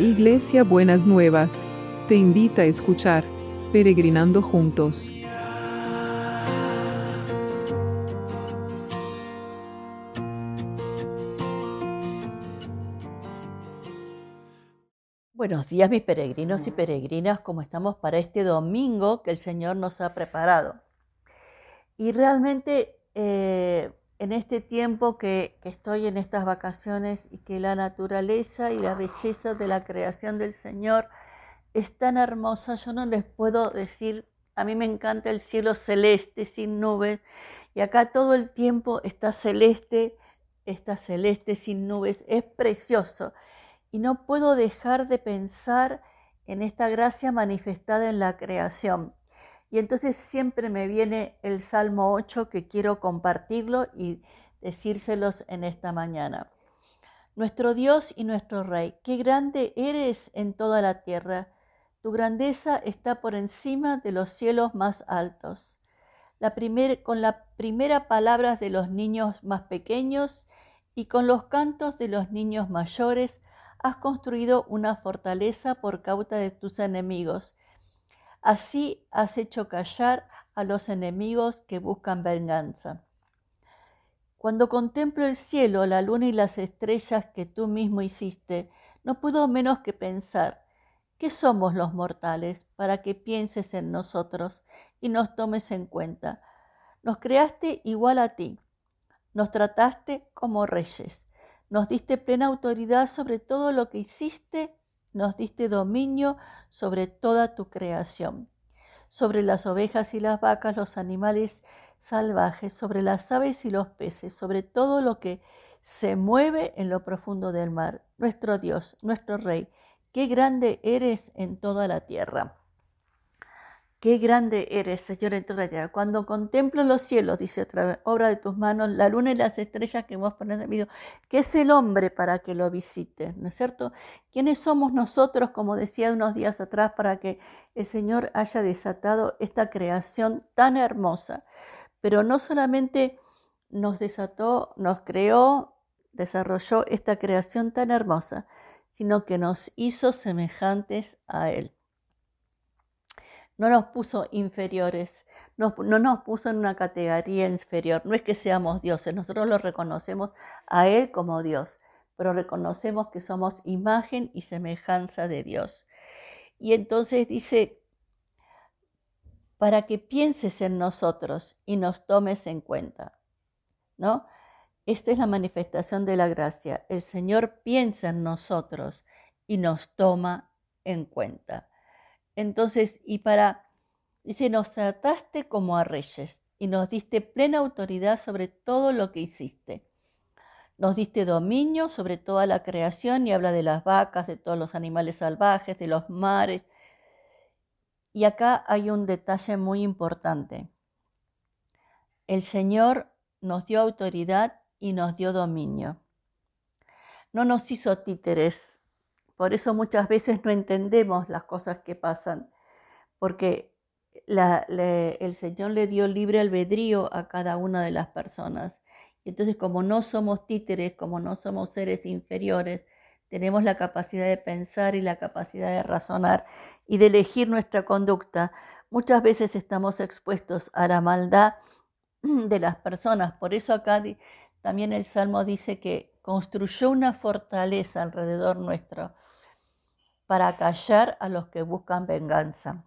Iglesia Buenas Nuevas, te invita a escuchar Peregrinando Juntos. Buenos días mis peregrinos y peregrinas, ¿cómo estamos para este domingo que el Señor nos ha preparado? Y realmente eh, en este tiempo que, estoy en estas vacaciones y que la naturaleza y la belleza de la creación del Señor es tan hermosa, yo no les puedo decir, a mí me encanta el cielo celeste sin nubes y acá todo el tiempo está celeste, está celeste sin nubes, es precioso y no puedo dejar de pensar en esta gracia manifestada en la creación. Y entonces siempre me viene el Salmo 8 que quiero compartirlo y decírselos en esta mañana. Nuestro Dios y nuestro Rey, qué grande eres en toda la tierra. Tu grandeza está por encima de los cielos más altos. Con la primera palabra de los niños más pequeños y con los cantos de los niños mayores, has construido una fortaleza por causa de tus enemigos Así has hecho callar a los enemigos que buscan venganza. Cuando contemplo el cielo, la luna y las estrellas que tú mismo hiciste, no puedo menos que pensar, ¿qué somos los mortales para que pienses en nosotros y nos tomes en cuenta? Nos creaste igual a ti, nos trataste como reyes, nos diste plena autoridad sobre todo lo que hiciste nos diste dominio sobre toda tu creación, sobre las ovejas y las vacas, los animales salvajes, sobre las aves y los peces, sobre todo lo que se mueve en lo profundo del mar. Nuestro Dios, nuestro Rey, qué grande eres en toda la tierra. Qué grande eres, Señor, en toda la. Cuando contemplo los cielos, dice otra obra de tus manos, la luna y las estrellas que vos pones en medio, ¿qué es el hombre para que lo visite? ¿No es cierto? ¿Quiénes somos nosotros, como decía unos días atrás, para que el Señor haya desatado esta creación tan hermosa? Pero no solamente nos desató, nos creó, desarrolló esta creación tan hermosa, sino que nos hizo semejantes a Él no nos puso inferiores, no, nos puso en una categoría inferior. No es que seamos dioses, nosotros lo reconocemos a Él como Dios, pero reconocemos que somos imagen y semejanza de Dios. Y entonces dice, para que pienses en nosotros y nos tomes en cuenta, ¿no? Esta es la manifestación de la gracia. El Señor piensa en nosotros y nos toma en cuenta. Entonces, y para, dice, nos trataste como a reyes y nos diste plena autoridad sobre todo lo que hiciste. Nos diste dominio sobre toda la creación y habla de las vacas, de todos los animales salvajes, de los mares. Y acá hay un detalle muy importante. El Señor nos dio autoridad y nos dio dominio. No nos hizo títeres por eso muchas veces no entendemos las cosas que pasan, porque el Señor le dio libre albedrío a cada una de las personas. Y entonces como no somos títeres, como no somos seres inferiores, tenemos la capacidad de pensar y la capacidad de razonar y de elegir nuestra conducta. Muchas veces estamos expuestos a la maldad de las personas. Por eso acá también el Salmo dice que construyó una fortaleza alrededor nuestro para callar a los que buscan venganza.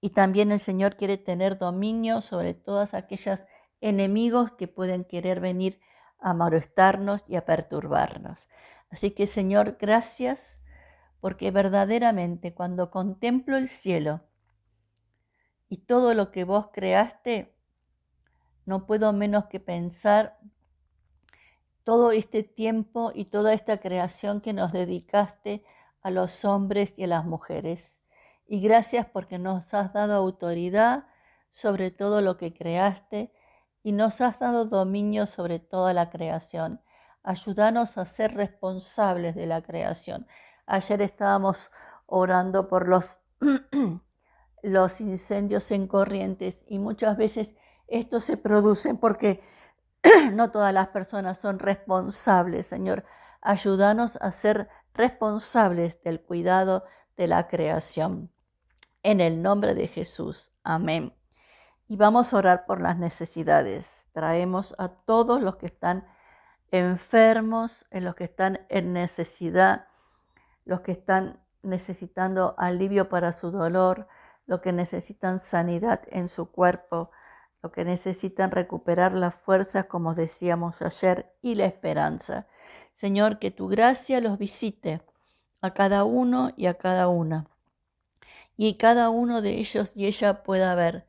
Y también el Señor quiere tener dominio sobre todas aquellas enemigos que pueden querer venir a molestarnos y a perturbarnos. Así que Señor, gracias porque verdaderamente cuando contemplo el cielo y todo lo que vos creaste, no puedo menos que pensar todo este tiempo y toda esta creación que nos dedicaste a los hombres y a las mujeres. Y gracias porque nos has dado autoridad sobre todo lo que creaste y nos has dado dominio sobre toda la creación. Ayúdanos a ser responsables de la creación. Ayer estábamos orando por los, los incendios en corrientes y muchas veces estos se producen porque no todas las personas son responsables, Señor. Ayúdanos a ser responsables del cuidado de la creación. En el nombre de Jesús. Amén. Y vamos a orar por las necesidades. Traemos a todos los que están enfermos, en los que están en necesidad, los que están necesitando alivio para su dolor, los que necesitan sanidad en su cuerpo, los que necesitan recuperar las fuerzas, como decíamos ayer, y la esperanza. Señor, que tu gracia los visite a cada uno y a cada una. Y cada uno de ellos y ella pueda ver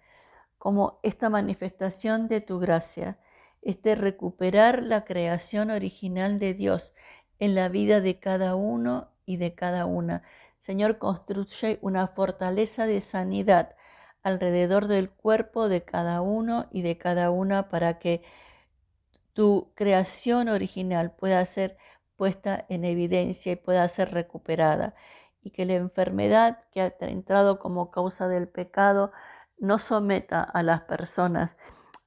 como esta manifestación de tu gracia, este recuperar la creación original de Dios en la vida de cada uno y de cada una. Señor, construye una fortaleza de sanidad alrededor del cuerpo de cada uno y de cada una para que tu creación original pueda ser puesta en evidencia y pueda ser recuperada y que la enfermedad que ha entrado como causa del pecado no someta a las personas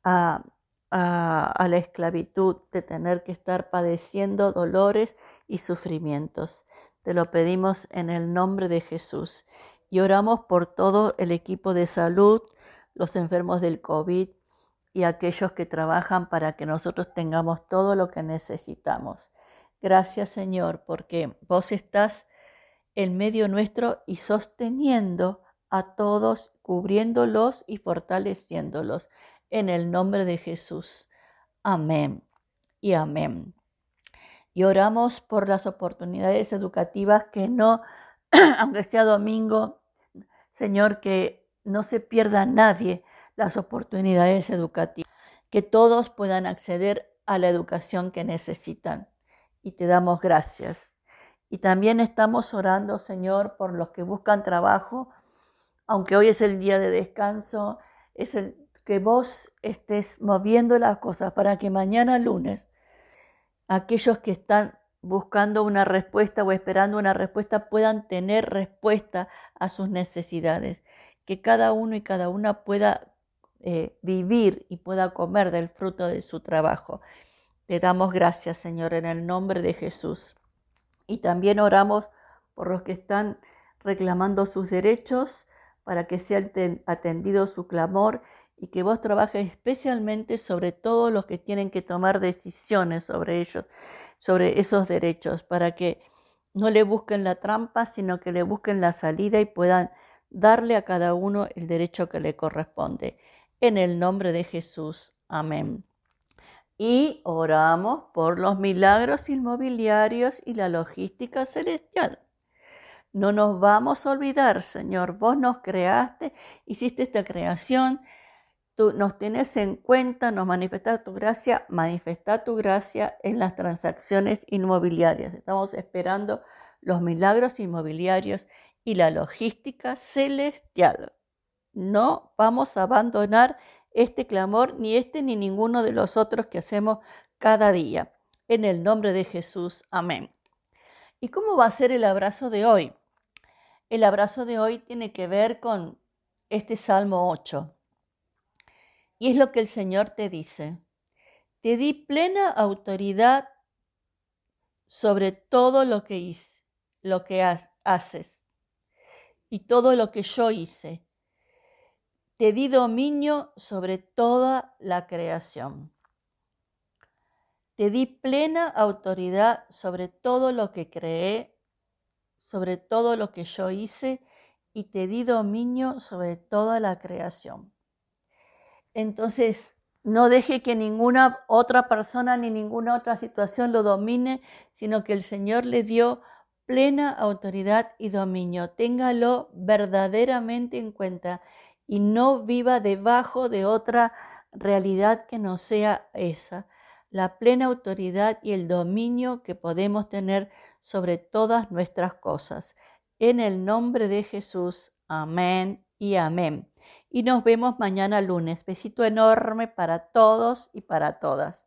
a, la esclavitud de tener que estar padeciendo dolores y sufrimientos. Te lo pedimos en el nombre de Jesús y oramos por todo el equipo de salud, los enfermos del COVID y aquellos que trabajan para que nosotros tengamos todo lo que necesitamos. Gracias Señor, porque vos estás en medio nuestro y sosteniendo a todos, cubriéndolos y fortaleciéndolos. En el nombre de Jesús. Amén y amén. Y oramos por las oportunidades educativas que no aunque sea domingo, Señor, que no se pierda nadie las oportunidades educativas, que todos puedan acceder a la educación que necesitan. Y te damos gracias. Y también estamos orando, Señor, por los que buscan trabajo, aunque hoy es el día de descanso, es el que vos estés moviendo las cosas para que mañana lunes aquellos que están buscando una respuesta o esperando una respuesta puedan tener respuesta a sus necesidades, que cada uno y cada una pueda eh, vivir y pueda comer del fruto de su trabajo. Le damos gracias, Señor, en el nombre de Jesús. Y también oramos por los que están reclamando sus derechos para que sea atendido su clamor y que vos trabajes especialmente sobre todos los que tienen que tomar decisiones sobre ellos sobre esos derechos para que no le busquen la trampa, sino que le busquen la salida y puedan darle a cada uno el derecho que le corresponde. En el nombre de Jesús. Amén. Y oramos por los milagros inmobiliarios y la logística celestial. No nos vamos a olvidar, Señor, vos nos creaste, hiciste esta creación tú nos tienes en cuenta, nos manifestas tu gracia, manifesta tu gracia en las transacciones inmobiliarias. Estamos esperando los milagros inmobiliarios y la logística celestial. No vamos a abandonar este clamor, ni este ni ninguno de los otros que hacemos cada día. En el nombre de Jesús, amén. ¿Y cómo va a ser el abrazo de hoy? El abrazo de hoy tiene que ver con este Salmo 8. Y es lo que el Señor te dice. Te di plena autoridad sobre todo lo que hice, lo que haces y todo lo que yo hice. Te di dominio sobre toda la creación. Te di plena autoridad sobre todo lo que creé, sobre todo lo que yo hice, y te di dominio sobre toda la creación. Entonces, no deje que ninguna otra persona ni ninguna otra situación lo domine, sino que el Señor le dio plena autoridad y dominio. Téngalo verdaderamente en cuenta y no viva debajo de otra realidad que no sea esa. La plena autoridad y el dominio que podemos tener sobre todas nuestras cosas. En el nombre de Jesús. Amén y amén y nos vemos mañana lunes. Besito enorme para todos y para todas.